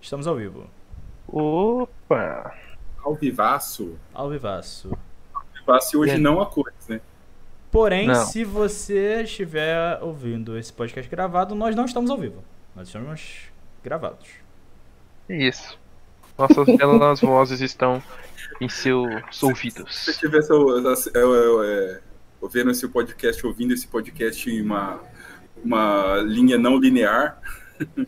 Estamos ao vivo. Opa! Ao vivaço. Ao vivaço. Vivaço hoje É. não a cores, né? Porém, Não. se você estiver ouvindo esse podcast gravado, nós não estamos ao vivo. Nós estamos gravados. Isso. Nossas belas vozes estão em seus Se ouvidos. você tivesse é, é, vendo esse podcast, ouvindo esse podcast em uma, uma linha não linear,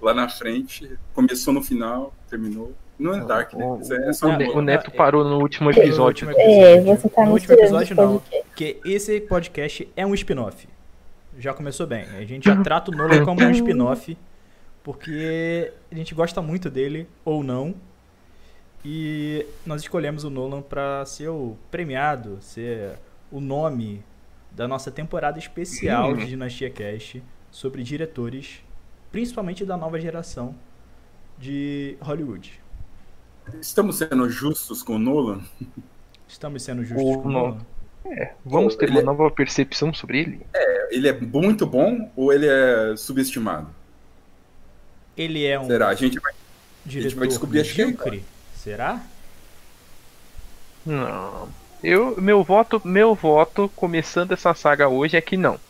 lá na frente, começou no final, terminou. Não é Dark, né? O, Isso é só o, Ne- bolo. o Neto É, parou no último No episódio. último É, episódio. você tá no último episódio não, porque esse podcast é um spin-off. Já começou bem. A gente já trata o Nolan como um spin-off, porque a gente gosta muito dele ou não. E nós escolhemos o Nolan para ser o premiado, ser o nome da nossa temporada especial de Dinastia Cast sobre diretores, principalmente da nova geração de Hollywood. Estamos sendo justos com o Nolan? Estamos sendo justos O com o Nolan. Nolan? Vamos ter Ele uma é- nova percepção sobre ele? Ele é muito bom ou ele é subestimado? Ele é um Será? A gente vai. diretor vai descobrir, acho que é medíocre? Será? Não. Eu, meu voto, meu voto, começando essa saga hoje, é que não.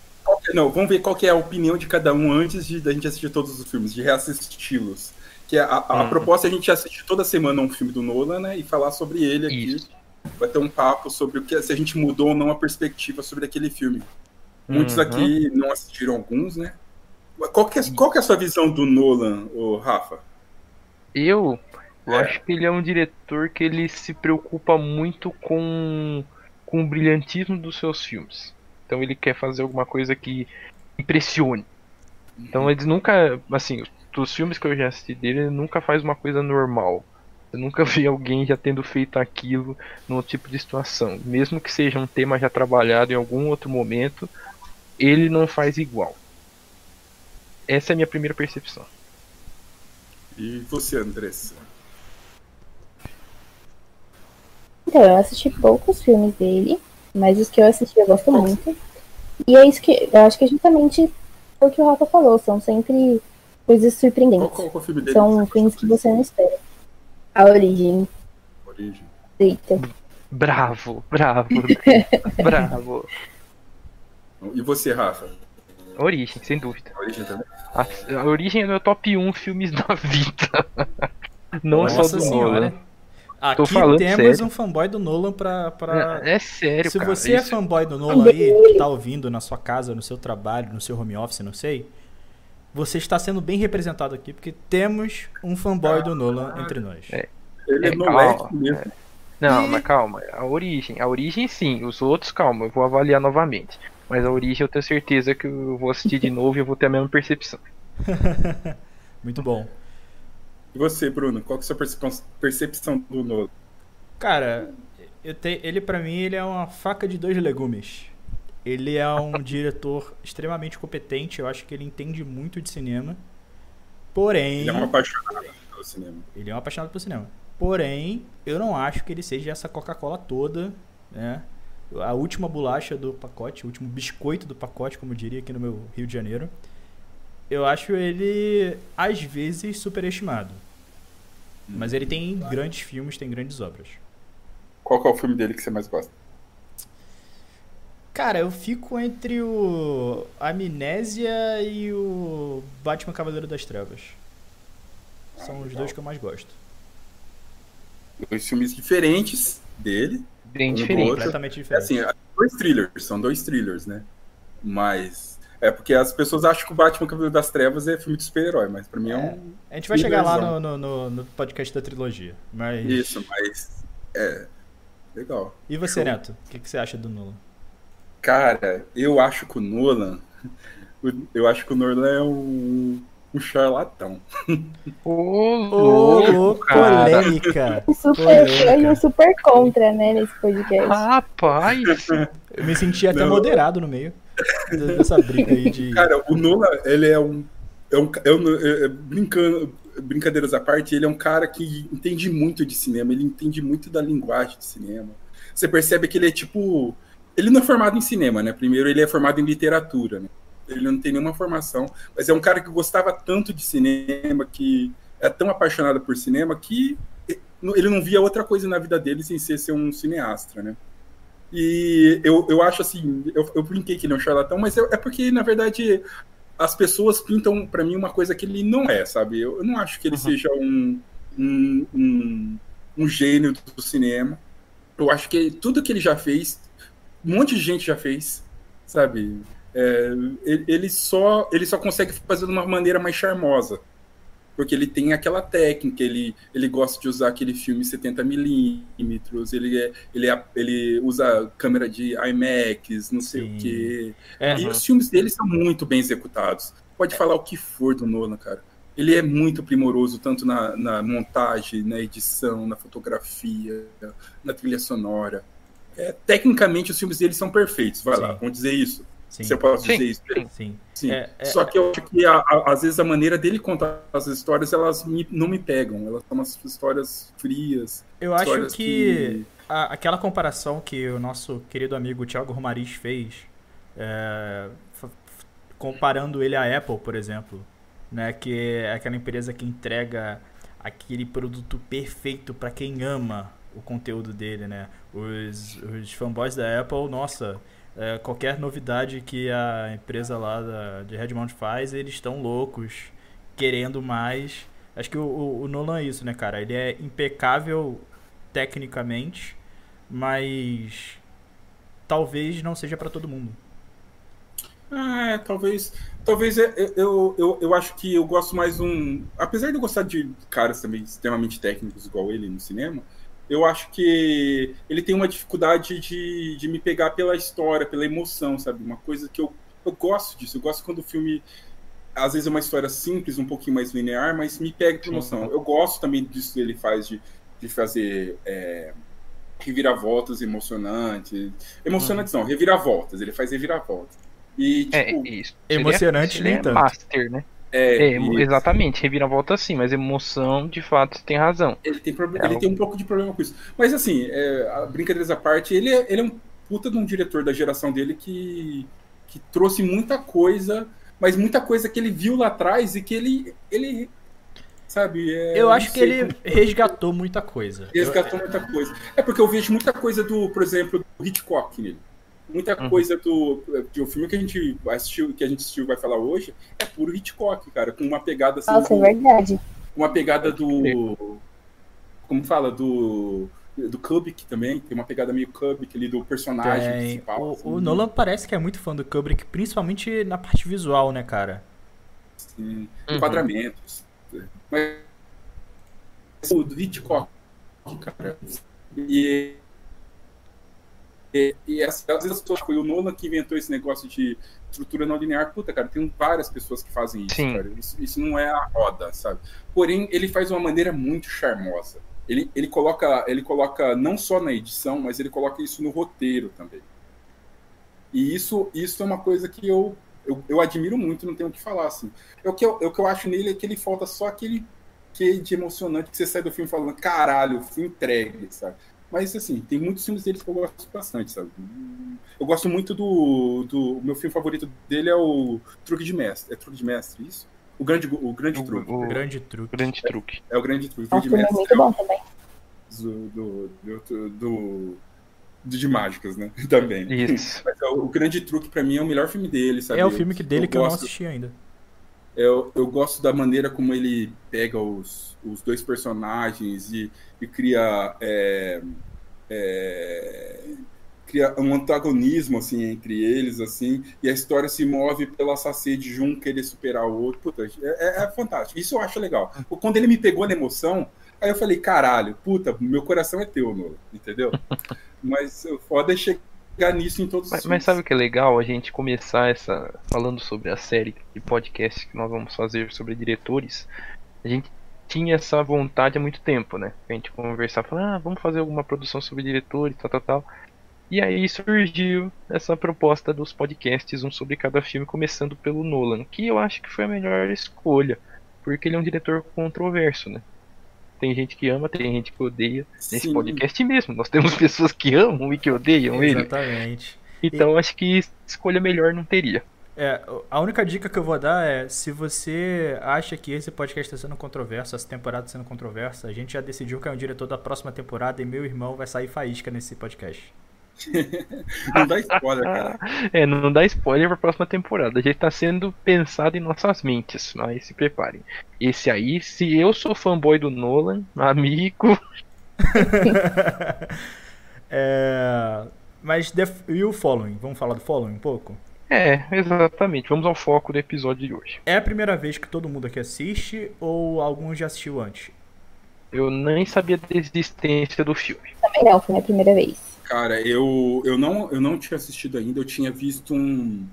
Não, vamos ver qual que é a opinião de cada um antes de da gente assistir todos os filmes, de reassisti-los. Que a, a, a Hum. proposta é a gente assistir toda semana um filme do Nolan, né? E falar sobre ele aqui. Isso. Vai ter um papo sobre o que se a gente mudou ou não a perspectiva sobre aquele filme. Muitos Uhum. aqui não assistiram alguns, né? Qual que, é, qual que é a sua visão do Nolan, ô Rafa? Eu, eu É. acho que ele é um diretor que ele se preocupa muito com, com o brilhantismo dos seus filmes. Então ele quer fazer alguma coisa que impressione. Então eles nunca, assim, dos filmes que eu já assisti dele, ele nunca faz uma coisa normal. Eu nunca vi alguém já tendo feito aquilo num tipo de situação. Mesmo que seja um tema já trabalhado em algum outro momento, ele não faz igual. Essa é a minha primeira percepção. E você, Andressa? Então, eu assisti poucos filmes dele, mas os que eu assisti eu gosto muito. E é isso que eu acho que é justamente o que o Rafa falou, são sempre coisas surpreendentes. qual, qual dele? São filmes que você não espera. A origem, Origem. eita. Bravo, bravo, bravo. E você, Rafa? Origem, sem dúvida. A Origem também? A, a Origem é meu top 1 filmes da vida. Não Nossa só do senhora. Nolan. Aqui falando temos sério. um fanboy do Nolan pra. pra... É sério, Se cara. você é isso- fanboy do Nolan aí, que tá ouvindo na sua casa, no seu trabalho, no seu home office, não sei, você está sendo bem representado aqui, porque temos um fanboy do Nolan entre nós. É. Ele é, É, calma, mesmo. Não, mas calma. A Origem. A Origem sim. Os outros, calma. Eu vou avaliar novamente. Mas a Origem eu tenho certeza que eu vou assistir de novo e eu vou ter a mesma percepção. Muito bom. E você, Bruno? Qual que é a sua percepção, percepção do Nolan? Cara, te- ele pra mim ele é uma faca de dois legumes. Ele é um diretor extremamente competente, eu acho que ele entende muito de cinema. Porém, Ele é um apaixonado pelo cinema. Ele é um apaixonado por cinema. Porém, eu não acho que ele seja essa Coca-Cola toda, né? A última bolacha do pacote, o último biscoito do pacote, como diria aqui no meu Rio de Janeiro. Eu acho ele, às vezes, superestimado. Mas ele tem grandes filmes, tem grandes obras. Qual que é o filme dele que você mais gosta? Cara, eu fico entre o Amnésia e o Batman Cavaleiro das Trevas. São os dois que eu mais gosto. Dois filmes diferentes dele. Bem Um diferente. Completamente É diferente. assim, dois thrillers, são dois thrillers, né? Mas. É porque as pessoas acham que o Batman Cavaleiro das Trevas é filme de super-herói, mas pra mim é, um. A gente vai chegar lá no, no, no- podcast da trilogia. Mas... Isso, mas. É. Legal. E você, Neto? O que, que você acha do Nolan? Cara, eu acho que o Nolan. Eu acho que o Nolan é um, um charlatão. Ô, louco, polêmica! Super Polêmica. super contra, né, nesse podcast. Rapaz! Eu me senti até Não. moderado no meio de- dessa briga aí de. Cara, o Nolan, ele é um. É um é um- é- é- brincando, brincadeiras à parte, ele é um cara que entende muito de cinema, ele entende muito da linguagem de cinema. Você percebe que ele é tipo. Ele não é formado em cinema, né? Primeiro, ele é formado em literatura, né? Ele não tem nenhuma formação, mas é um cara que gostava tanto de cinema que é tão apaixonado por cinema que ele não via outra coisa na vida dele sem ser, ser um cineasta, né? E eu, eu acho assim, eu, eu brinquei que ele é um charlatão, mas é porque, na verdade, as pessoas pintam para mim uma coisa que ele não é, sabe? Eu, eu não acho que ele uhum. seja um, um, um, um, gênio do cinema. Eu acho que tudo que ele já fez, um monte de gente já fez, sabe? É, ele, só, ele só consegue fazer de uma maneira mais charmosa porque ele tem aquela técnica, ele, ele gosta de usar aquele filme 70 milímetros, ele, é, ele, é, ele usa câmera de IMAX, não sei Sim. o quê. É, e uhum. os filmes dele são muito bem executados. Pode falar o que for do Nolan, cara. Ele é muito primoroso, tanto na, na montagem, na edição, na fotografia, na trilha sonora. É, tecnicamente, os filmes dele são perfeitos, vai Sim. lá, vamos dizer isso. Sim. Se eu posso dizer isso. Sim. Sim. É, é, Só que eu acho que a, a, às vezes a maneira dele contar as histórias, elas me, não me pegam. Elas são umas histórias frias. Eu acho que, que... A, aquela comparação que o nosso querido amigo Thiago Romariz fez, é, comparando ele à Apple, por exemplo, né, que é aquela empresa que entrega aquele produto perfeito para quem ama o conteúdo dele, né? Os, os fanboys da Apple, nossa, é, qualquer novidade que a empresa lá da, de Redmond faz, eles estão loucos, querendo mais. Acho que o, o, o, Nolan é isso, né, cara? Ele é impecável tecnicamente, mas talvez não seja para todo mundo. É, talvez. Talvez é, eu, eu, eu acho que eu gosto mais um. Apesar de eu gostar de caras também extremamente técnicos igual ele no cinema, eu acho que ele tem uma dificuldade de, de me pegar pela história, pela emoção, sabe? Uma coisa que eu, eu gosto disso. Eu gosto quando o filme, às vezes é uma história simples, um pouquinho mais linear, mas me pega pela emoção. Eu gosto também disso que ele faz de, de fazer é, reviravoltas emocionantes. Emocionantes uhum. não, reviravoltas. Ele faz reviravoltas. E, é, tipo, é, isso. Emocionante, nem é tanto. master, né? É, é exatamente, reviravolta sim, mas emoção, de fato, tem razão. Ele tem, é ele tem um pouco de problema com isso. Mas assim, é, brincadeiras à parte, ele é, ele é um puta de um diretor da geração dele que, que trouxe muita coisa, mas muita coisa que ele viu lá atrás e que ele, ele sabe? É, eu acho que ele resgatou muita coisa. Resgatou muita coisa. É porque eu vejo muita coisa do, por exemplo, do Hitchcock nele muita uhum. coisa do, do filme que a gente assistiu, que a gente assistiu vai falar hoje, é puro Hitchcock, cara, com uma pegada assim. Nossa, do, é verdade. Uma pegada do. Como fala? Do. Do Kubrick também, tem uma pegada meio Kubrick ali do personagem tem. principal. O, assim. o Nolan parece que é muito fã do Kubrick, principalmente na parte visual, né, cara? Sim, uhum. enquadramentos. Mas o do Hitchcock, cara. E e, e às vezes as pessoas, foi o Nolan que inventou esse negócio de estrutura não linear. Puta, cara, tem várias pessoas que fazem isso, Sim. cara. Isso, isso, não é a roda, sabe? Porém, ele faz de uma maneira muito charmosa. Ele, ele, coloca, ele coloca não só na edição, mas ele coloca isso no roteiro também. E isso, isso é uma coisa que eu, eu, eu admiro muito, não tenho o que falar, assim. É o que eu, é o que eu acho nele é que ele falta só aquele que de emocionante que você sai do filme falando, caralho, fui entregue, sabe? Mas, assim, tem muitos filmes deles que eu gosto bastante, sabe? Eu gosto muito do. do meu filme favorito dele é o Truque de Mestre. É Truque de Mestre, isso? O Grande, o grande o, Truque. O, grande Truque. Grande truque. É, é o Grande Truque. O filme é muito bom também. Do, do, do, do, do, de mágicas, né? Também. Isso. Mas, o, o Grande Truque, pra mim, é o melhor filme dele, sabe? É o filme que dele eu que gosto... eu não assisti ainda. Eu, eu gosto da maneira como ele pega os, os dois personagens e, e cria, é, é, cria um antagonismo assim entre eles assim e a história se move pela sacete de um querer superar o outro. Puta, é, é, é, fantástico. Isso eu acho legal. Quando ele me pegou na emoção aí eu falei caralho puta meu coração é teu entendeu? Mas o foda é chegar nisso em todos mas, os mas sabe o que é legal a gente começar essa falando sobre a série de podcast que nós vamos fazer sobre diretores a gente tinha essa vontade há muito tempo, né? A gente conversar, falar, ah, vamos fazer alguma produção sobre diretores, tal, tal, tal. E aí surgiu essa proposta dos podcasts, um sobre cada filme, começando pelo Nolan, que eu acho que foi a melhor escolha, porque ele é um diretor controverso, né? Tem gente que ama, tem gente que odeia. Sim. Nesse podcast mesmo, nós temos pessoas que amam e que odeiam Exatamente. ele. Exatamente. Então e... acho que escolha melhor não teria. É, a única dica que eu vou dar é, se você acha que esse podcast está sendo controverso, essa temporada está sendo controversa, a gente já decidiu que é o diretor da próxima temporada e meu irmão vai sair faísca nesse podcast. não dá spoiler, cara. É, não dá spoiler pra próxima temporada. A gente tá sendo pensado em nossas mentes, mas se preparem. Esse aí, se eu sou fanboy do Nolan, amigo. é, mas e o Following? Vamos falar do Following um pouco? É, exatamente. Vamos ao foco do episódio de hoje. É a primeira vez que todo mundo aqui assiste ou alguns já assistiu antes? Eu nem sabia da existência do filme. Também não, foi a primeira vez. Cara, eu, eu, não, eu não tinha assistido ainda, eu tinha visto um,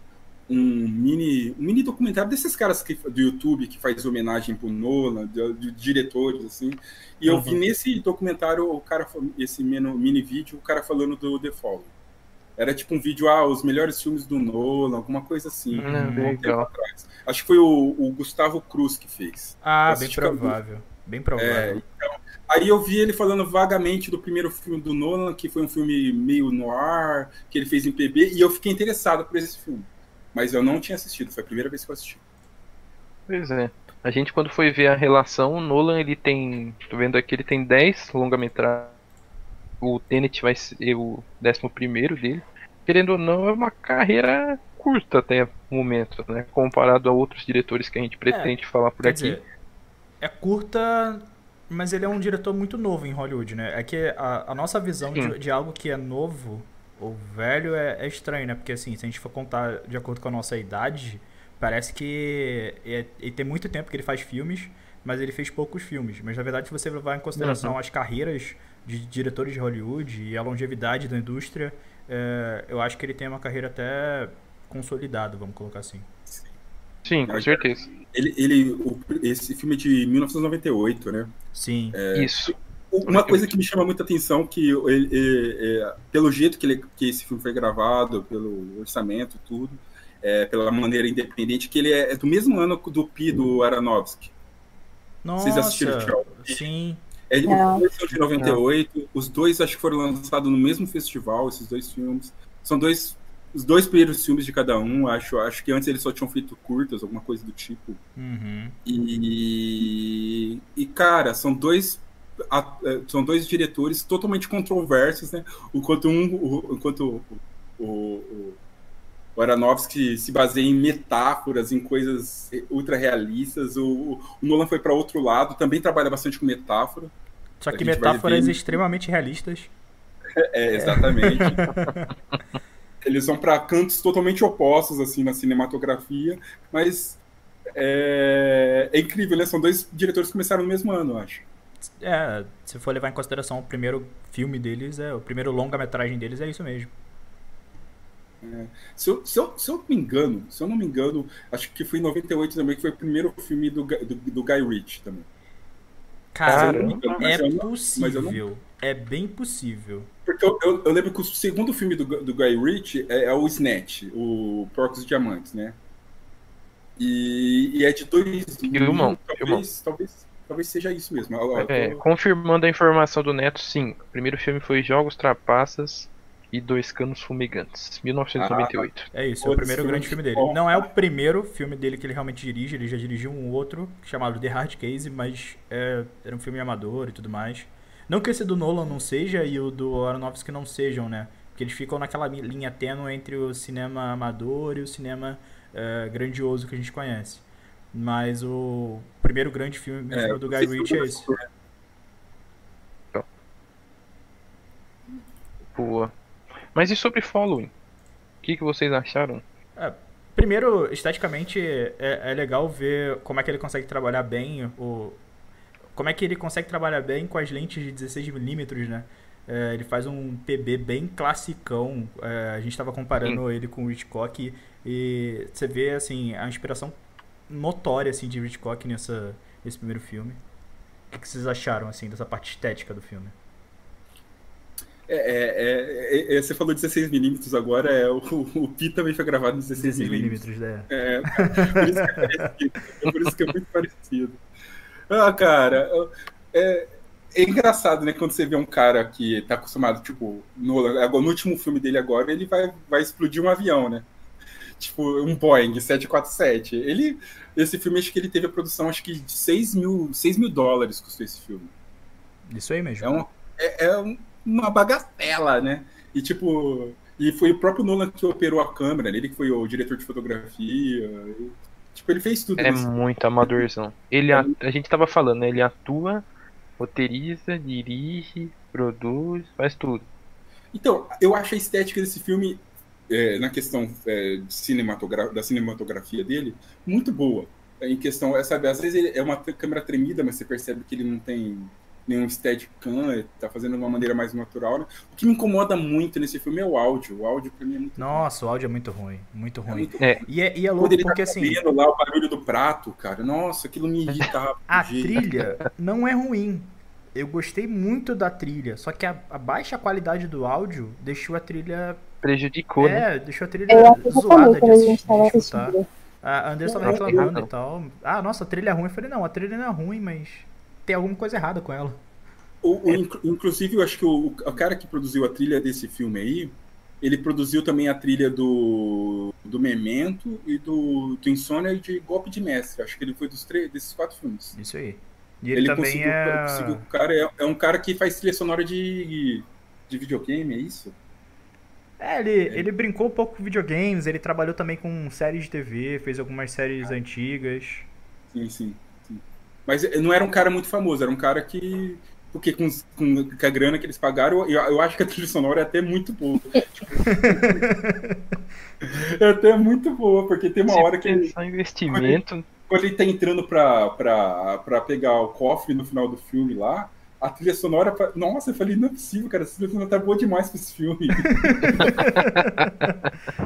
um mini, um mini documentário desses caras que, do YouTube que faz homenagem pro Nolan, de, de diretores, assim. E uhum. eu vi nesse documentário, o cara, esse mini, mini vídeo, o cara falando do The Fall. Era tipo um vídeo, ah, os melhores filmes do Nolan, alguma coisa assim. Hum, um. Acho que foi o, o, Gustavo Cruz que fez. Ah, bem provável. Bem provável. É, então, aí eu vi ele falando vagamente do primeiro filme do Nolan, que foi um filme meio noir, que ele fez em PB, e eu fiquei interessado por esse filme. Mas eu não tinha assistido, foi a primeira vez que eu assisti. Pois é. A gente quando foi ver a relação, o Nolan ele tem. Tô vendo aqui, ele tem 10 longa-metragens o Tenet vai ser o 11 dele. Querendo ou não, é uma carreira curta até o momento, né? Comparado a outros diretores que a gente pretende é, falar por aqui. Dizer, é curta, mas ele é um diretor muito novo em Hollywood, né? É que a, a nossa visão de, de, algo que é novo ou velho é, é, estranho, né? Porque assim, se a gente for contar de acordo com a nossa idade, parece que é, ele tem muito tempo que ele faz filmes, mas ele fez poucos filmes. Mas na verdade, se você levar em consideração uhum. as carreiras de diretores de Hollywood e a longevidade da indústria, é, eu acho que ele tem uma carreira até consolidada, vamos colocar assim. Sim, com certeza. Ele, ele, o, esse filme é de 1998, né? Sim. É, Isso. Uma coisa que me chama muita atenção que ele, ele, é, pelo jeito que, ele, que esse filme foi gravado, pelo orçamento, tudo, é, pela maneira independente, que ele é, é do mesmo ano do Pi do Aronofsky. Nossa, Vocês assistiram? Sim. É de, de 98. Não. Os dois acho que foram lançados no mesmo festival, esses dois filmes. São dois. Os dois primeiros filmes de cada um, acho. Acho que antes eles só tinham feito curtas, alguma coisa do tipo. Uhum. E, e, cara, são dois. É, são dois diretores totalmente controversos, né? Enquanto um. O, enquanto o, o, o Aronofsky se baseia em metáforas, em coisas ultra realistas. O, o Nolan foi para outro lado, também trabalha bastante com metáfora. Só que metáforas extremamente realistas. É, exatamente. Eles vão para cantos totalmente opostos assim na cinematografia, mas é, é incrível, né? São dois diretores que começaram no mesmo ano, eu acho. É, se for levar em consideração o primeiro filme deles, é o primeiro longa-metragem deles é isso mesmo. É. Se, eu, se, eu, se eu me engano, se eu não me engano, acho que foi em 98 também, que foi o primeiro filme do, do, do Guy Ritchie também. Cara, engano, é não, possível. É bem possível. Porque eu, eu, eu, lembro que o segundo filme do, do Guy Ritchie é, é o Snatch, o Porcos e Diamantes, né? E, e é de dois. Filmão, talvez, talvez, talvez seja isso mesmo. É, tô... Confirmando a informação do Neto, sim. O primeiro filme foi Jogos Trapaças e Dois Canos Fumegantes, 1998. Ah, é isso, é o primeiro grande filme dele. Não é o primeiro filme dele que ele realmente dirige, ele já dirigiu um outro chamado The Hard Case, mas é, era um filme amador e tudo mais. Não que esse do Nolan não seja e o do Aronofsky não sejam, né? Porque eles ficam naquela linha tênue entre o cinema amador e o cinema é, grandioso que a gente conhece. Mas o primeiro grande filme é, do Guy Ritchie é esse. Boa. Mas e sobre Following? O que, que vocês acharam? É, primeiro, esteticamente, é, é, legal ver como é que ele consegue trabalhar bem o... Como é que ele consegue trabalhar bem com as lentes de 16mm, né? É, ele faz um PB bem classicão. É, a gente estava comparando Sim. ele com o Hitchcock e você vê assim a inspiração notória assim de Hitchcock nessa nesse primeiro filme. O que, vocês acharam assim dessa parte estética do filme? É, é, é, é, você falou 16mm agora, é, o, o Pi também foi gravado em 16mm. 16mm, né? É, por isso que. É por isso que é muito parecido. Ah, cara, é, é engraçado, né, quando você vê um cara que tá acostumado, tipo, no, no último filme dele agora, ele vai, vai explodir um avião, né? tipo um Boeing 747. Ele, esse filme, acho que ele teve a produção, acho que de 6 mil, 6 mil dólares custou esse filme. Isso aí mesmo. É, um, é, é um- uma bagatela, né? E tipo, e foi o próprio Nolan que operou a câmera, né? ele que foi o diretor de fotografia. Tipo, ele fez tudo. É nesse- muito amadorzão. Ele, a, a gente tava falando, né? Ele atua, roteiriza, dirige, produz, faz tudo. Então, eu acho a estética desse filme, é, na questão é, cinematogra- da cinematografia dele, muito boa. Em questão, é, sabe, às vezes ele é uma câmera tremida, mas você percebe que ele não tem nenhum steadicam, ele tá fazendo de uma maneira mais natural, né? O que me incomoda muito nesse filme é o áudio. O áudio pra mim é muito Nossa, o áudio é muito ruim. Muito é ruim. muito É. E é, e é Quando louco ele porque tá assim, lá o barulho do prato, cara, nossa, aquilo me irritava. a trilha não é ruim. Eu gostei muito da trilha, só que a, a baixa qualidade do áudio deixou a trilha. Prejudicou, né? É, deixou a trilha Eu zoada de, assistir, de escutar. A Andressa tava Não, reclamando e tal. Ah, nossa, a trilha é ruim. Eu falei, não, a trilha não é ruim, mas tem alguma coisa errada com ela. O- o- inclu- inclusive, eu acho que o, o cara que produziu a trilha desse filme aí, ele produziu também a trilha do, do Memento e do, do Insônia e de Golpe de Mestre. Acho que ele foi dos três, desses quatro filmes. Isso aí. E ele, também conseguiu, é. conseguiu- o cara é, é um cara que faz trilha sonora de, de videogame, é isso? É, ele, ele brincou um pouco com videogames, ele trabalhou também com séries de TV, fez algumas séries antigas. Sim, sim, sim. Mas não era um cara muito famoso, era um cara que. Porque com, com, com a grana que eles pagaram, eu, eu acho que a trilha sonora é até muito boa. é até muito boa, porque tem uma Se hora que ele, investimento, quando ele tá entrando pra, pra, pra pegar o cofre no final do filme lá, a trilha sonora. Nossa, eu falei, não é possível, cara, essa trilha sonora tá boa demais pra esse filme.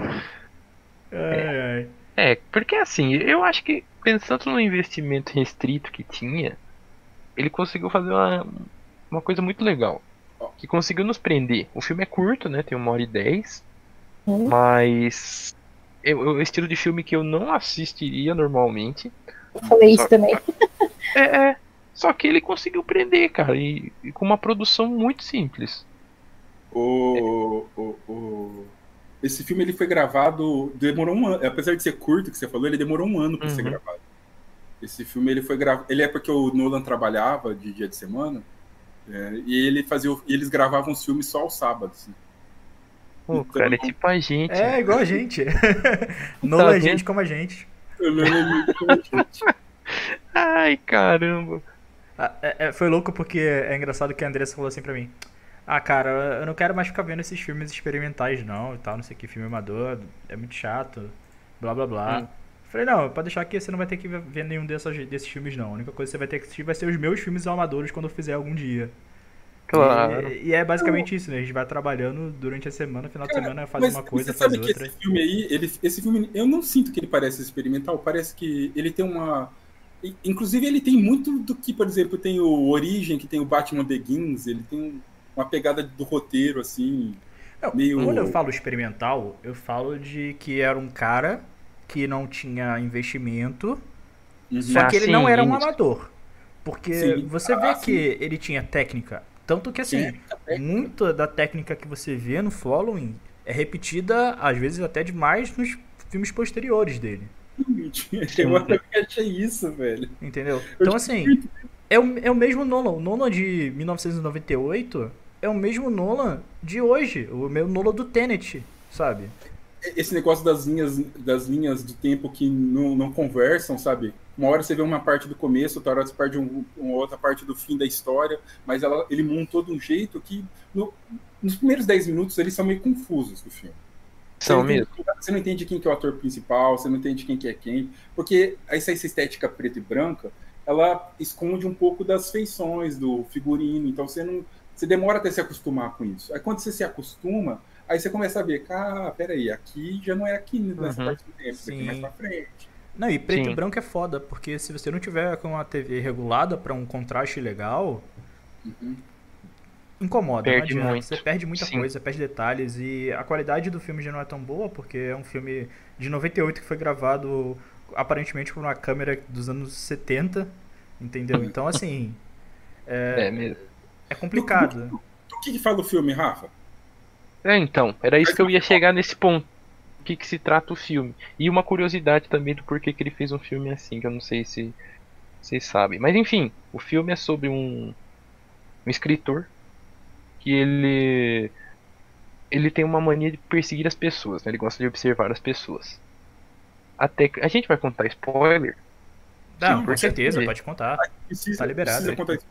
Ai, ai. É, porque assim, eu acho que pensando no investimento restrito que tinha, ele conseguiu fazer uma, uma coisa muito legal. Que conseguiu nos prender. O filme é curto, né? Tem uma hora e dez. Hum. Mas é o estilo de filme que eu não assistiria normalmente. Eu falei Só- isso também. É, é. Só que ele conseguiu prender, cara, e, e com uma produção muito simples. O, o, o- Esse filme ele foi gravado. Demorou um ano. Apesar de ser curto, que você falou, ele demorou um ano pra ser Uhum. gravado. Esse filme ele foi gravado. Ele é porque o Nolan trabalhava de dia de semana. é, e ele fazia, e eles gravavam os filmes só aos sábados. né? Pô, Então, cara, é tipo a gente. É, igual a gente. Não é vendo? gente como a gente. Lembro como é gente. Ai, caramba. Ah, é- é, foi louco porque é engraçado que a Andressa falou assim pra mim. Ah, cara, eu não quero mais ficar vendo esses filmes experimentais não e tal, não sei o que, filme amador, é muito chato, blá blá blá. Hum. Falei, não, pode deixar que você não vai ter que ver nenhum dessas, desses filmes não. A única coisa que você vai ter que assistir vai ser os meus filmes amadores quando eu fizer algum dia. Claro. E, e é basicamente isso, né? A gente vai trabalhando durante a semana, final de Cara, semana faz Mas uma coisa, você faz sabe que outra. esse filme aí, ele, esse filme, eu não sinto que ele parece experimental, parece que ele tem uma. i- Inclusive, ele tem muito do que, por exemplo, tem o Origem, que tem o Batman Begins, ele tem um- uma pegada do roteiro, assim. Não, meio- Quando eu falo experimental, eu falo de que era um cara que não tinha investimento, Uhum. só Ah, que ele sim, não era um amador. Porque Sim. você vê Ah, que ele tinha técnica. Tanto que assim, Sim. muita da técnica que você vê no following é repetida, às vezes até demais, nos filmes posteriores dele. Eu achei isso, velho. Entendeu? Eu Então, assim, é o, é o mesmo Nolan. O Nolan de 1998 é o mesmo Nolan de hoje. O meu Nolan do Tenet, sabe? Esse negócio das linhas, das linhas do tempo que não, não conversam, sabe? Uma hora você vê uma parte do começo, outra hora você perde um- uma outra parte do fim da história, mas ela, ele montou de um jeito que no- nos primeiros 10 minutos eles são meio confusos do filme. São mesmo. Você não entende quem que é o ator principal, você não entende quem que é quem, porque essa, essa estética preta e branca, ela esconde um pouco das feições do figurino, então você não, você demora até se acostumar com isso. Aí quando você se acostuma, aí você começa a ver, ah, peraí, aqui já não é aqui nessa Uhum. parte do tempo, isso aqui é mais Sim. pra frente. Não, e preto Sim. e branco é foda, porque se você não tiver com a TV regulada pra um contraste legal, Uhum. incomoda, Perde não adianta. muito. Você perde muita Sim. coisa, perde detalhes e a qualidade do filme já não é tão boa, porque é um filme de 98 que foi gravado aparentemente por uma câmera dos anos 70, entendeu? Então assim, É mesmo. É complicado. Do que, que fala o filme, Rafa? É, então, era isso que eu ia chegar nesse ponto. que, que se trata o filme. E uma curiosidade também do porquê que ele fez um filme assim, que eu não sei se vocês sabem. Mas enfim, o filme é sobre um, um escritor que ele ele tem uma mania de perseguir as pessoas, né? Ele gosta de observar as pessoas. Até que a gente vai contar spoiler. Não, Sim, com certeza, pode contar. Precisa, Tá liberado, precisa hein? contar isso.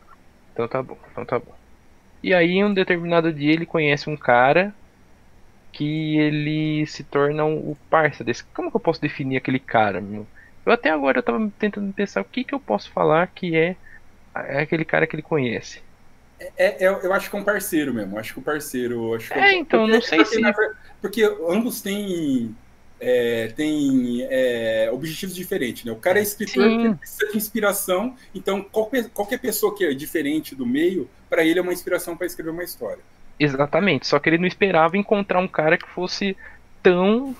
Então tá bom, então tá bom. E aí, em um determinado dia, ele conhece um cara que ele se torna um- o parça desse. Como que eu posso definir aquele cara, meu? Eu até agora eu tava tentando pensar o que que eu posso falar que é, é aquele cara que ele conhece. É, é- eu acho que é um parceiro mesmo. Acho que o parceiro. Acho que É, então, porque- não sei porque, se- na ver- Porque ambos têm. É, têm é, objetivos diferentes, né? O cara é escritor Sim. porque ele precisa de inspiração, então qualquer, qualquer pessoa que é diferente do meio, para ele é uma inspiração para escrever uma história. Exatamente, só que ele não esperava encontrar um cara que fosse tão.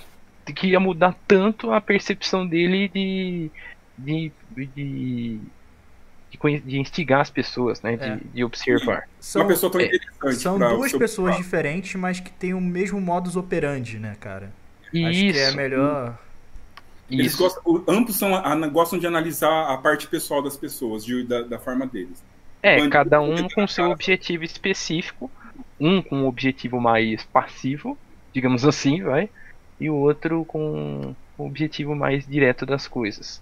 que ia mudar tanto a percepção dele de. de. de, de, de instigar as pessoas, né? De, É. de observar. São, uma pessoa tão é, interessante. são duas pessoas diferentes, mas que têm o mesmo modus operandi, né, cara? Acho Isso, que é melhor. Eles isso. gostam, ambos são, a- gostam de analisar a parte pessoal das pessoas, de- da, da forma deles. É, Bandido cada um com seu matar. objetivo específico. Um com um objetivo mais passivo, digamos assim, vai. E o outro com um objetivo mais direto das coisas.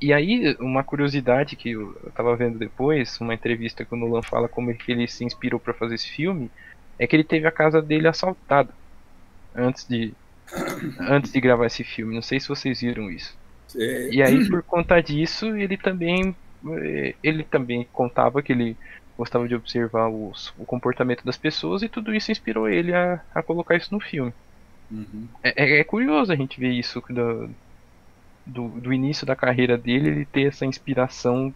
E aí, uma curiosidade que eu eu tava vendo depois, uma entrevista que o Nolan fala como é que ele se inspirou para fazer esse filme, é que ele teve a casa dele assaltada antes de antes de gravar esse filme. Não sei se vocês viram isso. É, E aí, por conta disso, ele também eh, ele também contava que ele gostava de observar os- o comportamento das pessoas e tudo isso inspirou ele a, a colocar isso no filme. uhum. É, é- é curioso a gente ver isso do, do, do início da carreira dele, ele ter essa inspiração.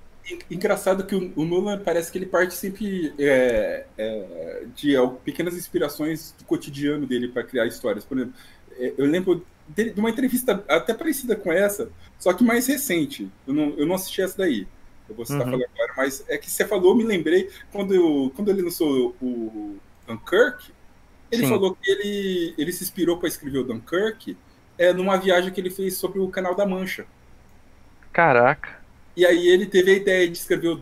Engraçado que o, o Nolan parece que ele parte sempre é, é, de pequenas inspirações do cotidiano dele para criar histórias. Por exemplo, é, eu lembro de, uma entrevista até parecida com essa, só que mais recente. Eu não, eu não assisti essa daí. Eu vou citar Uhum. falando agora, mas é que você falou, me lembrei quando, eu, quando ele lançou o Dunkirk, ele Sim. falou que ele, ele se inspirou para escrever o Dunkirk é, numa viagem que ele fez sobre o Canal da Mancha. Caraca, E aí ele teve a ideia de escrever o,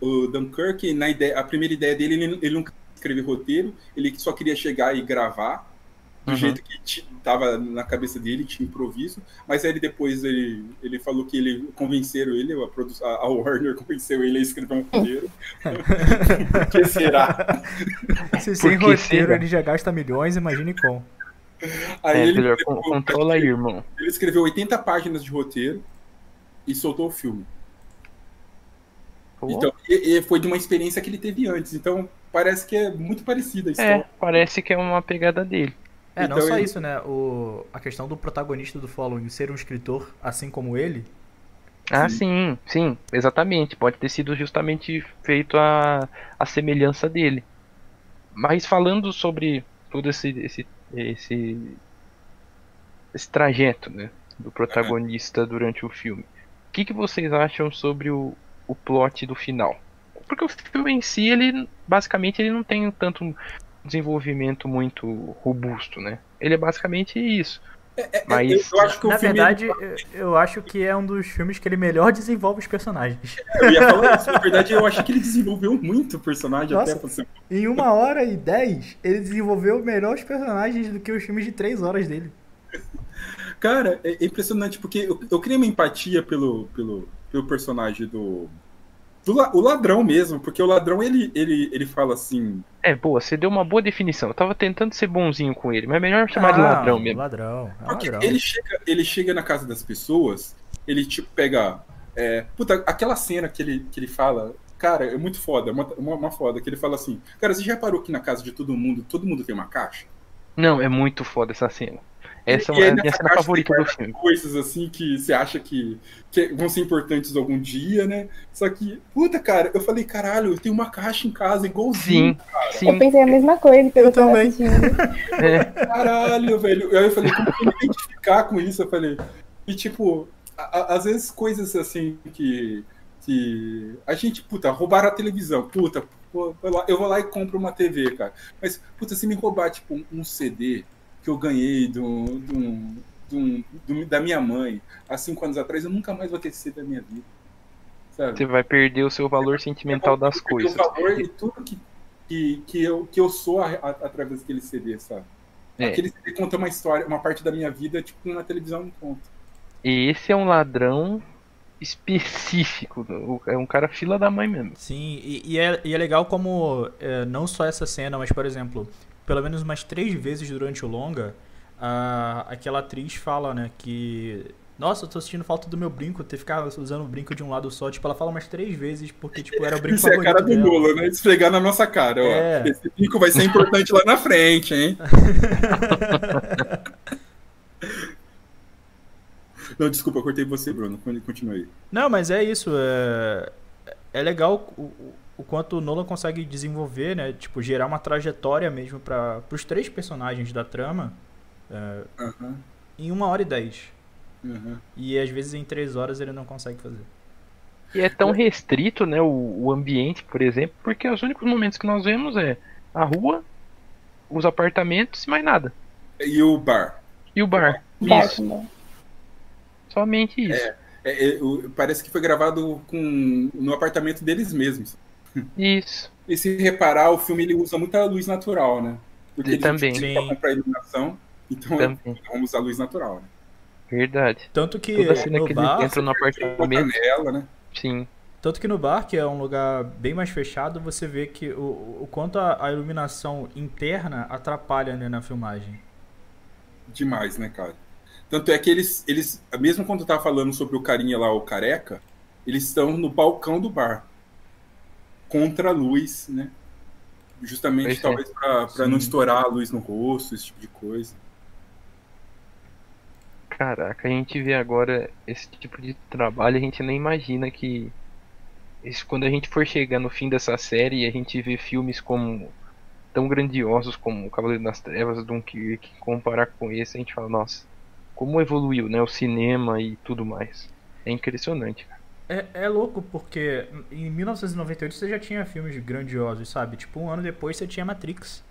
o Dunkirk, na ideia, a primeira ideia dele, ele, ele não queria escrever roteiro, ele só queria chegar e gravar do Uhum. jeito que tava na cabeça dele, tinha improviso, mas aí ele depois ele, ele falou que ele convenceram ele, a, a Warner convenceu ele a escrever um roteiro. Por que será? Se sem roteiro será? ele já gasta milhões, imagine com. Aí é, ele, melhor, escreveu- con- controla aí, irmão. ele escreveu 80 páginas de roteiro e soltou o filme. Pô, Então, e, e foi de uma experiência que ele teve antes. Então, parece que é muito parecida a história. é, parece que é uma pegada dele. É, não Então só ele- isso, né? O, a questão do protagonista do Following ser um escritor, assim como ele, Ah, Sim. sim, sim, exatamente. Pode ter sido justamente feito a, a semelhança dele. Mas falando sobre todo esse esse esse, esse trajeto, né, do protagonista durante o filme, o que, que vocês acham sobre o, o plot do final? Porque o filme em si, ele basicamente ele não tem tanto desenvolvimento muito robusto, né? Ele é basicamente isso. Mas eu acho que na o filme. verdade, eu, eu acho que é um dos filmes que ele melhor desenvolve os personagens. Eu ia falar isso. Na verdade, eu acho que ele desenvolveu muito o personagem Nossa. até ser. Em uma hora e dez, ele desenvolveu melhor os personagens do que os filmes de três horas dele. Cara, é impressionante, porque eu, eu criei uma empatia pelo, pelo, pelo personagem do. Do la- o ladrão mesmo, porque o ladrão ele, ele, ele fala assim. É, boa, você deu uma boa definição. Eu tava tentando ser bonzinho com ele, mas é melhor chamar de Ah, ladrão mesmo. Ladrão, é Porque ladrão. ele chega, ele chega na casa das pessoas, ele tipo pega. É, puta, aquela cena que ele, que ele fala, cara, é muito foda, uma, uma, uma foda, que ele fala assim, cara, você já parou que na casa de todo mundo, todo mundo tem uma caixa? Não, é muito foda essa cena. Essa E é a minha cena caixa favorita do filme. Coisas assim que você acha que, que vão ser importantes algum dia, né? Só que, puta, cara, eu falei, caralho, eu tenho uma caixa em casa igualzinho. Sim, Eu sim. pensei a mesma coisa que eu, Eu também. É, Caralho, velho. Aí eu falei, como que eu me identificar com isso? Eu falei, e tipo, a- a- às vezes coisas assim que. que a gente, puta, roubaram a televisão, puta, eu vou lá e compro uma TV, cara. Mas, puta, se me roubar, tipo, um CD que eu ganhei do, do, um- do- da minha mãe há cinco anos atrás, eu nunca mais vou ter CD da minha vida. Sabe? Você vai perder o seu valor sentimental das coisas. O valor e tudo que, que, que, eu, que eu sou a- a- através daquele CD, sabe? É. Aquele CD conta uma história, uma parte da minha vida, tipo, na televisão não conta. E esse é um ladrão específico. É um cara fila da mãe mesmo. Sim, e, e é, e é legal como é, não só essa cena, mas, por exemplo, pelo menos umas três vezes durante o longa, a, aquela atriz fala, né, que. Nossa, eu tô sentindo falta do meu brinco, ter ficar usando o brinco de um lado só. Tipo, ela fala umas três vezes, porque, tipo, era o brinco Isso é a cara do. Lula, né? Esfregar na nossa cara, ó. É. Esse pico vai ser importante lá na frente, hein? Não, desculpa, eu cortei você, Bruno. Continue aí. Não, mas é isso. É, é legal o, o- o quanto o Nolan consegue desenvolver, né? Tipo, gerar uma trajetória mesmo para os três personagens da trama é, Aham, em uma hora e dez. aham. E às vezes em três horas ele não consegue fazer. E é tão restrito, né, o, o ambiente, por exemplo, porque os únicos momentos que nós vemos é a rua, os apartamentos e mais nada. E o bar? E o bar. Isso. Darkman. Somente isso. É, é, o- parece que foi gravado com, no apartamento deles mesmos. Isso. E se reparar, o filme ele usa muita luz natural, né? Porque ele também. Sim. comprar iluminação, então Também. vamos usar luz natural, né? Verdade. Tanto que Toda cena no que bar, ele entra no apartamento. janela, né? Sim. tanto que no bar, que é um lugar bem mais fechado, você vê que o, o quanto a, a iluminação interna atrapalha né, na filmagem. Demais, né, cara? Tanto é que eles, eles, mesmo quando tá falando sobre o carinha lá, o careca, eles estão no balcão do bar. Contra a luz, né? Justamente, é. talvez, pra não estourar a luz no rosto, esse tipo de coisa. Caraca, a gente vê agora esse tipo de trabalho, a gente nem imagina que quando a gente for chegar no fim dessa série e a gente vê filmes como tão grandiosos como o Cavaleiro das Trevas, Dunkirk, comparar com esse, a gente fala, nossa, como evoluiu, né, o cinema e tudo mais. É impressionante. É, é louco porque em 1998 você já tinha filmes grandiosos, sabe? Tipo, um ano depois você tinha Matrix.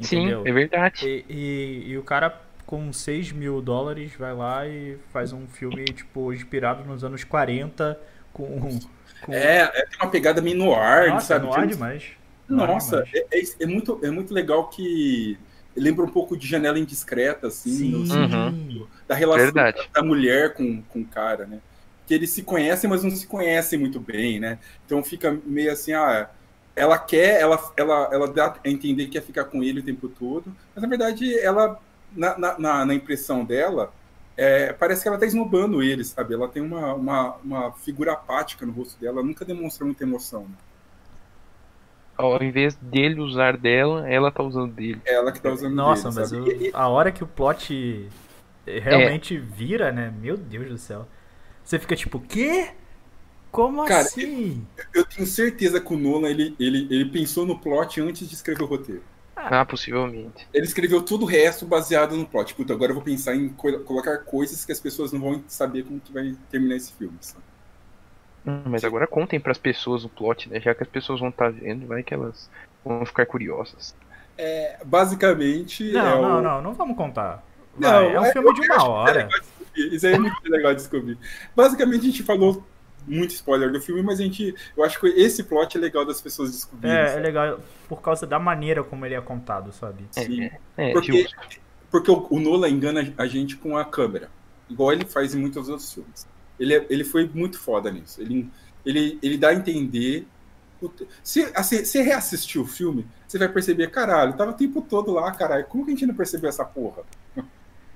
Entendeu? Sim, é verdade. E, e, e o cara com 6 mil dólares vai lá e faz um filme, tipo, inspirado nos anos 40 com. com... É, é, tem uma pegada meio no ar, Nossa, sabe? é no ar demais. Nossa, é, é- é muito, é muito legal que lembra um pouco de janela indiscreta, assim, Sim. no- Uhum. da relação Verdade. da mulher com, com o cara, né? Que eles se conhecem, mas não se conhecem muito bem, né? Então fica meio assim, ah, ela quer, ela, ela, ela dá a entender que quer ficar com ele o tempo todo, mas na verdade ela, na, na, na- impressão dela, é, parece que ela tá esnobando ele, sabe? Ela tem uma, uma, uma figura apática no rosto dela, nunca demonstra muita emoção. Né? Ao invés dele usar dela, ela tá usando dele. É ela que tá usando Nossa, dele, mas sabe? o- E- e- a hora que o plot realmente vira, né? Meu Deus do céu. Você fica tipo, quê? Como Cara, assim? eu tenho certeza que o Nolan, ele, ele, ele pensou no plot antes de escrever o roteiro. Ah, possivelmente. Ele escreveu tudo o resto baseado no plot. Puta, agora eu vou pensar em co- colocar coisas que as pessoas não vão saber como que vai terminar esse filme. sabe? Hum, mas agora contem pras pessoas o plot, né? Já que as pessoas vão estar vendo, vai que elas vão ficar curiosas. É, basicamente. Não, é o- não, não, não vamos contar. Não, Vai, é um é- filme eu de uma hora. Isso aí é muito legal de descobrir. Basicamente, a gente falou muito spoiler do filme, mas a gente. Eu acho que esse plot é legal das pessoas descobrirem. É, é sabe? legal por causa da maneira como ele é contado, sabe? Sim. É, Porque, justo. porque o, o Nolan engana a gente com a câmera. Igual ele faz em muitos outros filmes. Ele, é- ele foi muito foda nisso. Ele, ele, ele dá a entender. Se assim, você reassistir o filme, você vai perceber, caralho, tava o tempo todo lá, caralho. Como que a gente não percebeu essa porra?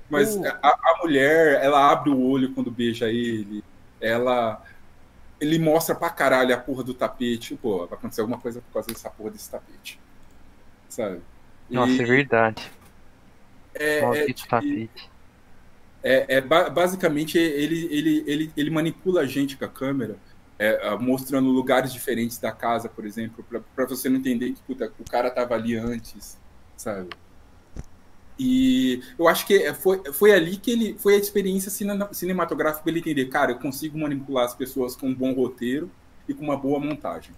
Mas a, a mulher, ela abre o olho quando beija ele. Ela. Ele mostra pra caralho a porra do tapete. Pô, vai acontecer alguma coisa por causa dessa porra desse tapete. Sabe? Nossa, E é verdade. é- é, Maldito tipo, tapete. É, é ba- basicamente ele, ele, ele, ele manipula a gente com a câmera, é, mostrando lugares diferentes da casa, por exemplo, para você não entender que puta, o cara tava ali antes, sabe? E eu acho que é- foi, foi ali que ele foi a experiência cine- cinematográfica para ele entender, cara, eu consigo manipular as pessoas com um bom roteiro e com uma boa montagem.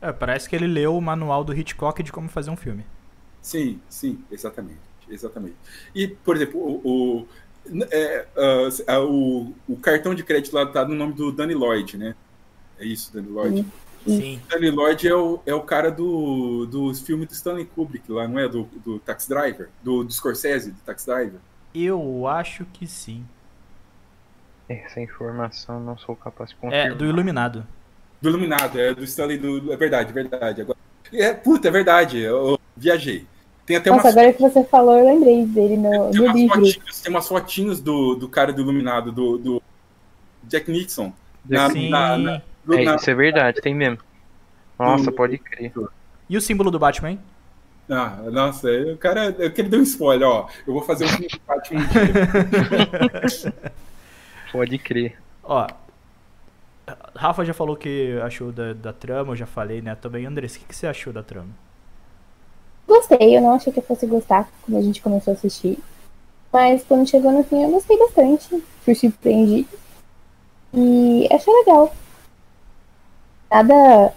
É, parece que ele leu o manual do Hitchcock de como fazer um filme. Sim, sim, exatamente, exatamente. E, por exemplo, o, o- é, uh, o, o cartão de crédito lá tá no nome do Danny Lloyd, né? É isso, Danny Lloyd. Sim. Sim. Danny Lloyd é o, é o cara do, do filme do Stanley Kubrick lá, não é? Do, do Taxi Driver? Do, do Scorsese, do Taxi Driver? Eu acho que sim. Essa informação não sou capaz de confirmar. É, do Iluminado. Do Iluminado, é do Stanley do. É verdade, verdade. Agora, é, puta, é verdade. Eu, eu viajei. Tem até Nossa, umas, agora que você falou, eu lembrei dele no, tem no umas livro. fotinhos, tem umas fotinhos do, do cara do Iluminado, do, do Jack Nixon. Na- Sim. na- na- É, na- isso é verdade, tem mesmo. Nossa, do- pode crer. E o símbolo do Batman? Ah, nossa, o cara, eu queria dar um spoiler, ó. Eu vou fazer um filme de Batman um dia. Pode crer. Ó. Rafa já falou que achou da, da trama, eu já falei, né? Também, Andrés, o que, que você achou da trama? Gostei, eu não achei que eu fosse gostar quando a gente começou a assistir. Mas quando chegou no fim eu gostei bastante. Fui surpreendido. E achei legal. Nada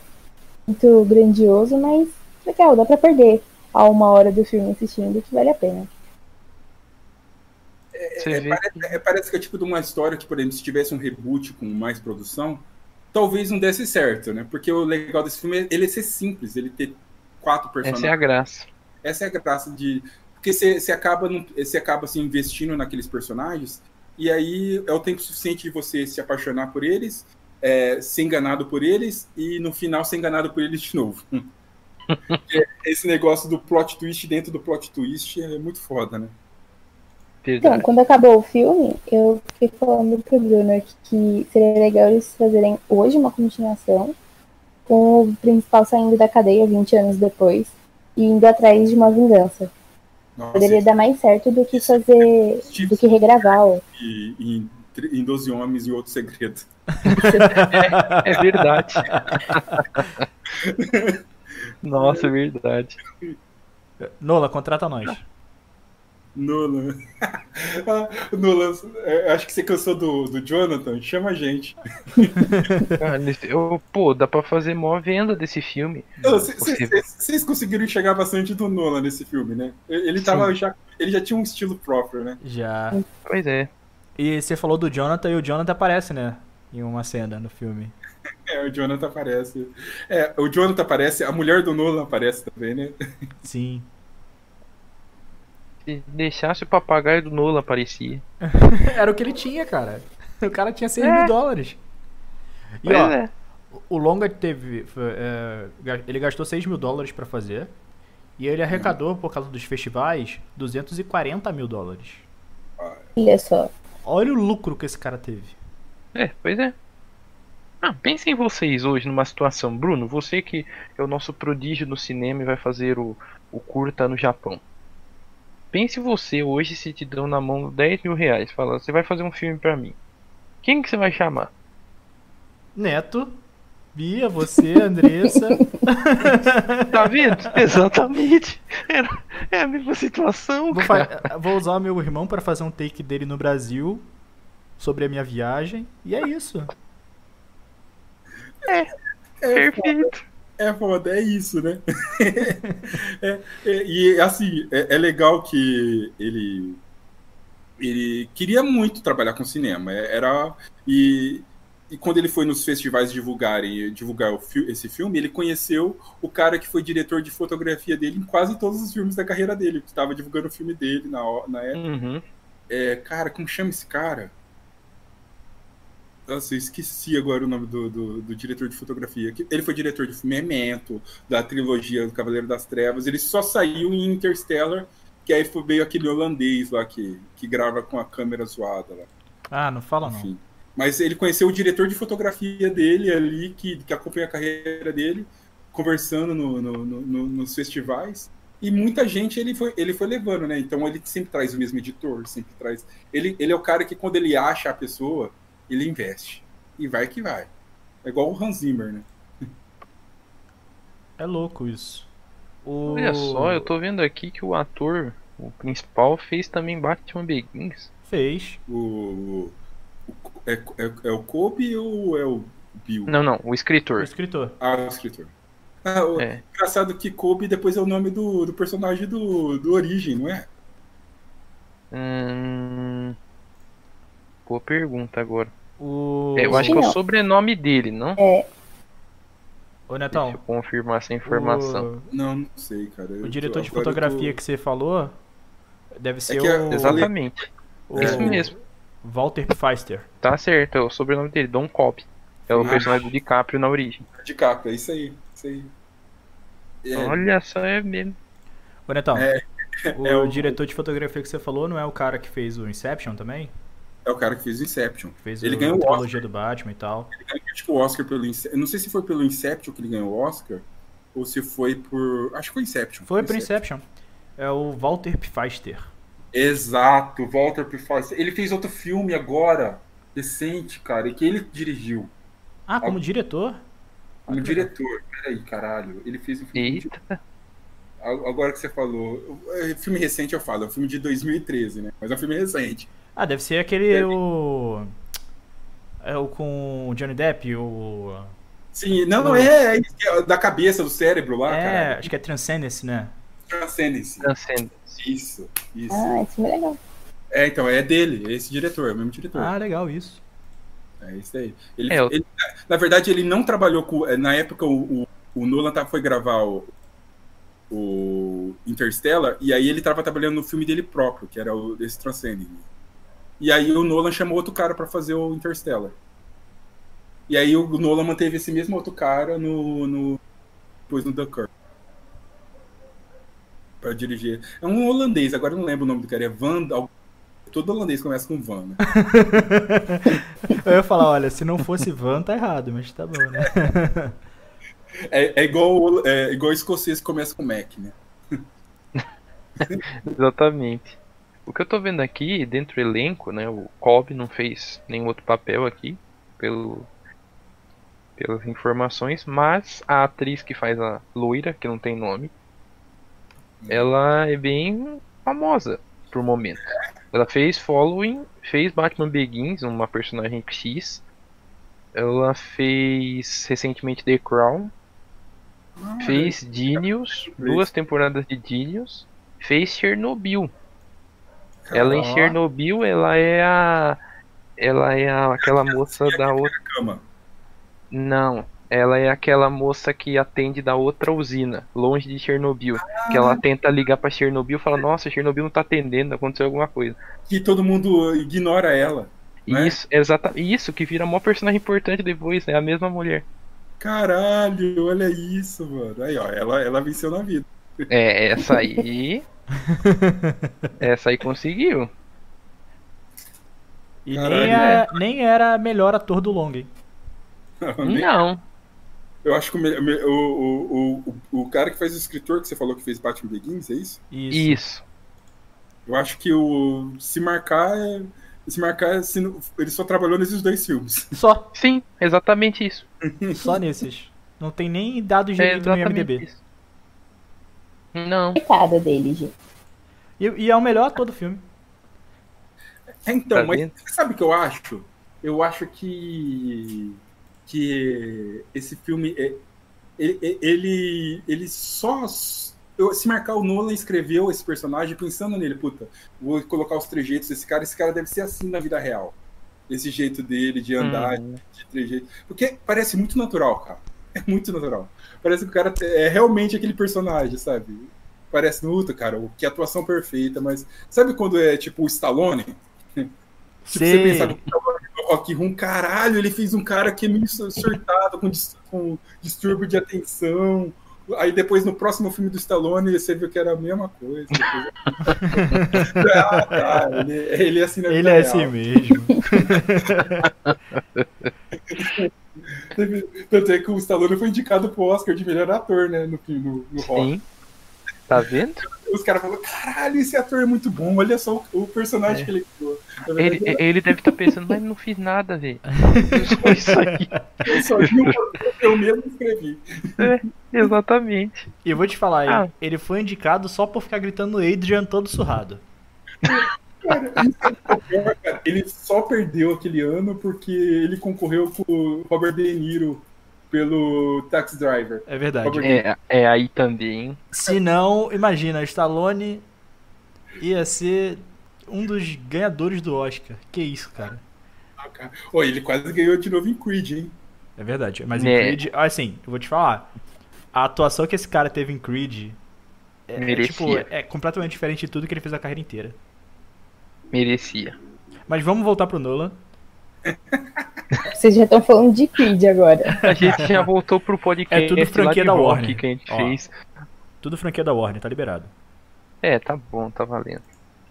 muito grandioso, mas legal, dá pra perder a uma hora do filme assistindo que vale a pena. É, vê parece, é, parece que é tipo de uma história que, por exemplo, se tivesse um reboot com mais produção, talvez não desse certo, né? Porque o legal desse filme é ele ser simples, ele ter quatro personagens. essa é a graça. Essa é a graça de. Porque você acaba, você acaba assim, investindo naqueles personagens, e aí é o tempo suficiente de você se apaixonar por eles, é, ser enganado por eles, e no final ser enganado por eles de novo. É, Esse negócio do plot twist dentro do plot twist é muito foda, né? Então, quando acabou o filme, eu fiquei falando pro Bruno que seria legal eles fazerem hoje uma continuação, com o principal saindo da cadeia 20 anos depois e indo atrás de uma vingança. Nossa, Poderia dar mais certo do que fazer. do que regravar. e, e em, 12 Homens e Outro Segredo. É verdade. Nossa, é verdade. Nola, contrata nós. Nolan. Ah, Nolan, é, acho que você cansou do, do Jonathan. Chama a gente. Nesse- eu, pô, dá pra fazer mó venda desse filme. Vocês conseguiram enxergar bastante do Nolan nesse filme, né? Ele, tava já, ele já tinha um estilo próprio, né? Já. Pois é. E você falou do Jonathan e o Jonathan aparece, né? Em uma cena no filme. É, o Jonathan aparece. É, o Jonathan aparece, a mulher do Nolan aparece também, né? Sim. Se deixasse o papagaio do Nolan aparecia. Era o que ele tinha, cara. O cara tinha 6 É. mil dólares. E Pois ó, é. o longa teve. foi, é, ele gastou 6 mil dólares pra fazer. E ele arrecadou, por causa dos festivais, 240 mil dólares. Olha só. Olha o lucro que esse cara teve. É, pois é. Ah, pensem vocês hoje numa situação. Bruno, você que é o nosso prodígio no cinema e vai fazer o, o curta no Japão. Pense você hoje se te dão na mão 10 mil reais. Fala, você vai fazer um filme pra mim. Quem que você vai chamar? Neto, Bia, você, Andressa. Tá vendo? Exatamente. Era, é a mesma situação, Vou, vou usar o meu irmão pra fazer um take dele no Brasil sobre a minha viagem. E é isso. Perfeito. É foda, é isso, né? É, é, e assim, é, é legal que ele ele queria muito trabalhar com cinema. é, Era e, e quando ele foi nos festivais divulgarem divulgar o fi- esse filme, ele conheceu o cara que foi diretor de fotografia dele em quase todos os filmes da carreira dele, que estava divulgando o filme dele na, na época. Uhum. É, cara, como chama esse cara? Nossa, eu esqueci agora o nome do, do, do diretor de fotografia. Que- Ele foi diretor de Memento, da trilogia do Cavaleiro das Trevas. Ele só saiu em Interstellar, que aí foi meio aquele holandês lá que, que grava com a câmera zoada lá. Ah, não fala não. Mas ele conheceu o diretor de fotografia dele ali, que, que acompanha a carreira dele, conversando no, no- no- no- nos festivais. E muita gente ele foi, ele foi levando, né? Então ele sempre traz o mesmo editor, sempre traz. Ele, ele é o cara que quando ele acha a pessoa, ele investe. E vai que vai. É igual o Hans Zimmer, né? É louco isso. O... Olha só, eu tô vendo aqui que o ator, o principal, fez também Batman Begins. Fez. O- é, é, é o Kobe ou é o Bill? Não, não, o O escritor. escritor. Ah, o escritor. Ah, o, É. Engraçado que Kobe depois é o nome do, do personagem do, do Origem, não é? Hum, Boa pergunta agora. O... É, eu acho que é o sobrenome dele, não? É, Ô, Deixa Netão, eu confirmar essa informação. o, Não, não sei, cara. o Eu diretor tô- de fotografia tô- que você falou deve ser que é- o, Exatamente. o Isso mesmo. Walter Pfeister. Tá certo, é o sobrenome dele, Don Cobb. É o Ah. personagem do DiCaprio na origem. De capa, é isso aí. Isso aí. É, Olha só, é mesmo. Ô, Netão, É, o, é o- diretor de fotografia que você falou não é o cara que fez o Inception também? é o cara que fez o Inception. Que fez Ele o, ganhou a o trilogia do Batman e tal. Ele ganhou tipo, o Oscar pelo Inception. Não sei se foi pelo Inception que ele ganhou o Oscar, ou se foi por. Acho que foi Inception. Foi pro Inception. É o Walter Pfeister. Exato, Walter Pfeiffer. Ele fez outro filme agora, recente, cara, e que ele dirigiu. Ah, como diretor? Como legal. diretor. Peraí, caralho. Ele fez um filme. de- Eita. Agora que você falou. é, Filme recente eu falo, é um filme de 2013, né? Mas é um filme recente. Ah, deve ser aquele o é o com o Johnny Depp, o Sim, não, não é, é, é da cabeça, do cérebro lá, é, cara. acho que é Transcendence, né? Transcendence. Transcende. Isso, isso. ah, esse filme é legal. É, então, é dele, é esse diretor, é o mesmo diretor. Ah, legal isso. É isso aí. Ele, É, eu- ele- na verdade, ele não trabalhou com. é, Na época, o, o, o Nolan tava, foi gravar o, o Interstellar, e aí ele tava trabalhando no filme dele próprio, que era o desse Transcending. E aí o Nolan chamou outro cara para fazer o Interstellar. E aí o Nolan manteve esse mesmo outro cara no. no depois no Dunkirk. Pra dirigir. É um holandês, agora eu não lembro o nome do cara, é Van. Todo holandês começa com Van, né? Eu ia falar, olha, se não fosse Van, tá errado, mas tá bom, né? É, é igual é igual escocês que começa com Mac, né? Exatamente. O que eu tô vendo aqui, dentro do elenco, né? O Cobb não fez nenhum outro papel aqui, pelo, pelas informações, mas a atriz que faz a loira, que não tem nome, ela é bem famosa por momento. Ela fez Following, fez Batman Begins, uma personagem X. Ela fez recentemente The Crown, fez Genius, duas temporadas de Genius, fez Chernobyl. Ela em. Chernobyl, ela é a ela é a, aquela moça da outra cama. não, ela é aquela moça que atende da outra usina, longe de Chernobyl, que ela tenta ligar pra Chernobyl e fala: "Nossa, Chernobyl não tá atendendo, aconteceu alguma coisa". Que todo mundo ignora ela. Né? Isso, exata, isso que vira uma personagem importante depois, é a mesma mulher. Caralho, olha isso, mano. Aí, ó, ela, ela venceu na vida. É, essa aí. essa aí conseguiu. E Caralho, nem, é, nem era melhor ator do long, hein? Não. Eu acho que o, o, o, o, o cara que faz o escritor que você falou que fez Batman Begins, é isso? Isso. Isso. Eu acho que o se marcar é. Se marcar, se não- ele só trabalhou nesses dois filmes. Só, Sim, exatamente isso. só nesses. Não tem nem dados É direito no exatamente IMDb. isso. Não. Coitada dele, gente. E, e é o melhor ator do filme. É, então, Tá mas sabe o que eu acho? Eu acho que. Que esse filme. é- ele, ele, ele só. eu- se marcar o Nolan escreveu esse personagem pensando nele, puta, vou colocar os trejeitos desse cara, esse cara deve ser assim na vida real. Esse jeito dele de andar, Hum. de trejeito. Porque parece muito natural, cara. É muito natural. Parece que o cara é realmente aquele personagem, sabe? Parece, puta, cara, que atuação perfeita, mas. Sabe quando é tipo o Stallone? Tipo, você pensa no Stallone no Rock Room, caralho, ele fez um cara que é meio surtado, com, dis- com distúrbio de atenção. Aí depois no próximo filme do Stallone você viu que era a mesma coisa. Depois- ah, tá, ele, ele é assim na Ele vida é real. assim mesmo. Teve- Tanto é que o Stallone foi indicado pro Oscar de melhor ator, né? No, filme- no, no Rock. Tá vendo? Os caras falaram, caralho, esse ator é muito bom, olha só o, o personagem É. que ele criou. Ele, ele deve estar pensando, mas não fiz nada, velho. Só isso aí. eu só vi o que eu mesmo escrevi. Exatamente. E eu vou te falar, ele- Ah. ele foi indicado só por ficar gritando Adrian todo surrado. É cara. Ele só perdeu aquele ano porque ele concorreu com o Robert De Niro pelo Taxi Driver. É verdade. É, é aí também. Se não, imagina, Stallone ia ser um dos ganhadores do Oscar. Que isso, cara. Ah, cara. Ô, ele quase ganhou de novo em Creed, hein? É verdade. Mas em É. Creed, assim, eu vou te falar. A atuação que esse cara teve em Creed é, é, tipo, é completamente diferente de tudo que ele fez a carreira inteira. Merecia. Mas vamos voltar pro Nolan. Vocês já estão falando de Creed agora. A gente já voltou pro podcast É tudo franquia da Warner. que a gente Ó. fez. Tudo franquia da Warner, tá liberado. É, tá bom, tá valendo.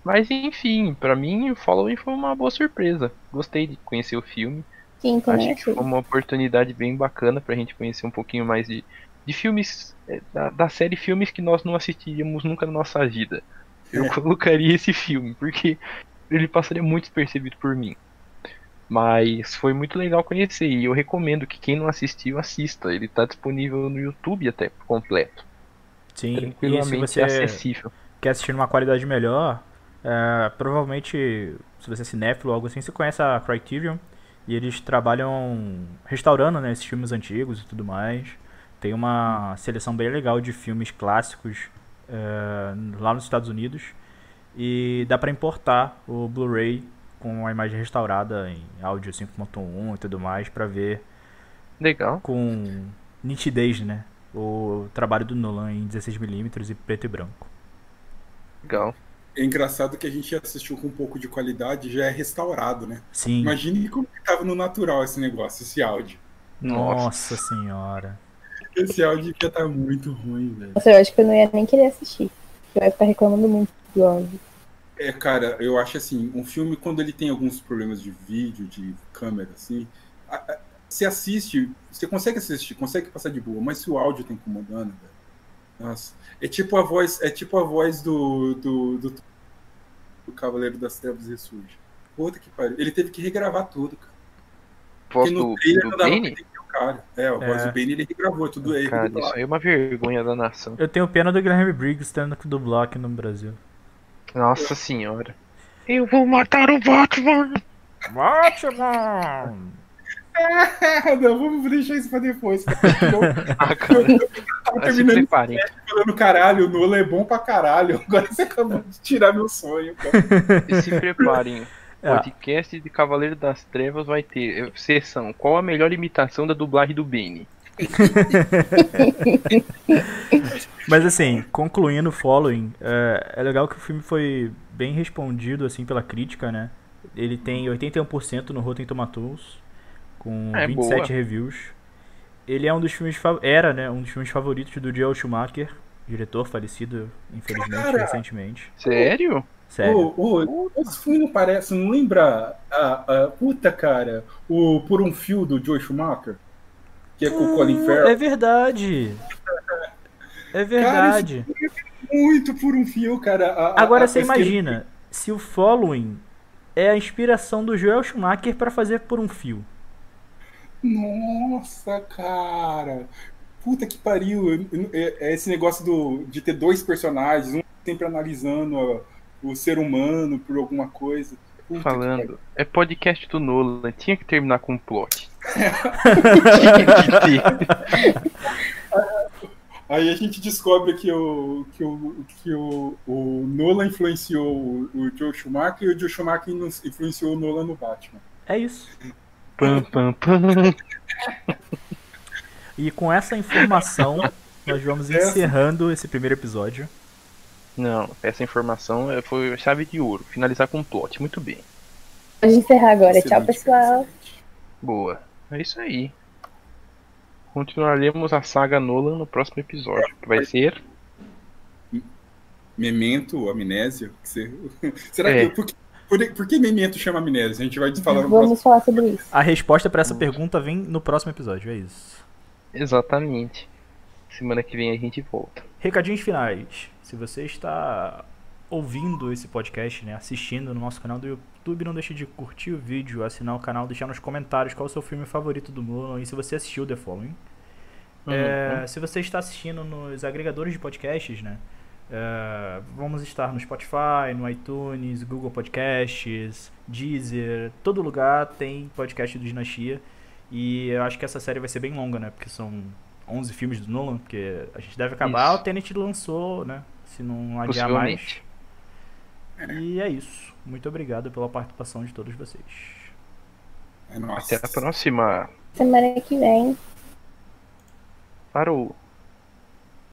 Mas enfim, pra mim o Following foi uma boa surpresa. Gostei de conhecer o filme. Quem Acho que foi uma oportunidade bem bacana pra gente conhecer um pouquinho mais de, de filmes, é, da, da série filmes que nós não assistiríamos nunca na nossa vida. Eu É. colocaria esse filme, porque ele passaria muito despercebido por mim. Mas foi muito legal conhecer e eu recomendo que quem não assistiu assista. Ele tá disponível no YouTube até por completo. Sim, e se Tranquilamente você acessível. quer assistir numa qualidade melhor, é, provavelmente, se você é cinéfilo ou algo assim, você conhece a Criterion. E eles trabalham restaurando né, esses filmes antigos e tudo mais. Tem uma seleção bem legal de filmes clássicos é, lá nos Estados Unidos. E dá pra importar o Blu-ray com a imagem restaurada em áudio 5.1 e tudo mais pra ver Legal. com nitidez, né? O trabalho do Nolan em 16mm e preto e branco. Legal. É engraçado que a gente assistiu com um pouco de qualidade e já é restaurado, né? Sim. Imagine como que tava no natural esse negócio, esse áudio. Nossa. Nossa senhora. Esse áudio ia estar muito ruim, velho. Nossa, eu acho que eu não ia nem querer assistir. Eu ia ficar reclamando muito do áudio. É, cara, eu acho assim, um filme, quando ele tem alguns problemas de vídeo, de câmera, assim, a- a- você assiste, você consegue assistir, consegue passar de boa, mas se o áudio tá incomodando, velho. Nossa. É tipo a voz, é tipo a voz do, do, do, do Cavaleiro das Trevas Ressurge. Puta que pariu. Ele teve que regravar tudo, cara. Voz Porque no do, trailer do não dava pra Bane? entender o cara. É, a voz É. do Bane ele regravou, tudo ele. Cara, isso aí é uma vergonha da nação. Eu tenho pena do Guilherme Briggs tendo que dublar aqui no Brasil. Nossa senhora. Eu vou matar o Batman! Batman! não, vamos deixar isso pra depois. cara. Eu Ah, cara, tava mas se terminando preparem. falando caralho, o Nolan é bom pra caralho. Agora você acabou de tirar meu sonho, cara. E se preparem. O É. podcast de Cavaleiro das Trevas vai ter eh, sessão. Qual a melhor imitação da dublagem do Bane? Mas assim, concluindo o following, é, é legal que o filme foi bem respondido assim pela crítica, né? Ele tem 81% no Rotten Tomatoes, com É, 27 boa. reviews. Ele é um dos filmes era, né, um dos filmes favoritos do Joel Schumacher, diretor falecido infelizmente Cara! recentemente. Sério? Sério. Esse filme não parece, não lembra a, a puta, cara, o Por um Fio do Joe Schumacher? Que é com o Colin Ah, Farrell. É verdade. É verdade. Muito por um fio, cara. A- Agora a você imagina se o following é a inspiração do Joel Schumacher pra fazer por um fio. Nossa, cara. Puta que pariu. É, é esse negócio do, de ter dois personagens, um sempre analisando o ser humano por alguma coisa. Puta. Falando. É podcast do Nolan. Tinha que terminar com um plot. Aí a gente descobre que o, que o, que o, o Nolan influenciou o, o Joe Schumacher e o Joe Schumacher in- influenciou o Nolan no Batman. É isso. Pam, pam, pam. E com essa informação, nós vamos Essa- encerrando esse primeiro episódio. Não, essa informação é- foi chave de ouro. Finalizar com um plot. Muito bem. Pode encerrar agora. Tchau, Excelente, pessoal. excelente. Boa. É isso aí. Continuaremos a saga Nolan no próximo episódio. Que vai ser. Memento, amnésia. que você- Será É. que. Por que, por, por que Memento chama amnésia? A gente vai falar no próximo. Vamos falar sobre isso. A resposta pra essa pergunta vem no próximo episódio, é isso. Exatamente. Semana que vem a gente volta. Recadinhos finais. Se você está ouvindo esse podcast, né, assistindo no nosso canal do YouTube, não deixe de curtir o vídeo, assinar o canal, deixar nos comentários qual é o seu filme favorito do Nolan e se você assistiu The Following. É, se você está assistindo nos agregadores de podcasts, né? é, vamos estar no Spotify, no iTunes, Google Podcasts, Deezer, todo lugar tem podcast do Dinastia. E eu acho que essa série vai ser bem longa, né? Porque são 11 filmes do Nolan, porque a gente deve acabar. Isso. O Tenet lançou, né? Se não adiar mais. E é isso. Muito obrigado pela participação de todos vocês. É. Até a próxima. Semana que vem. Parou.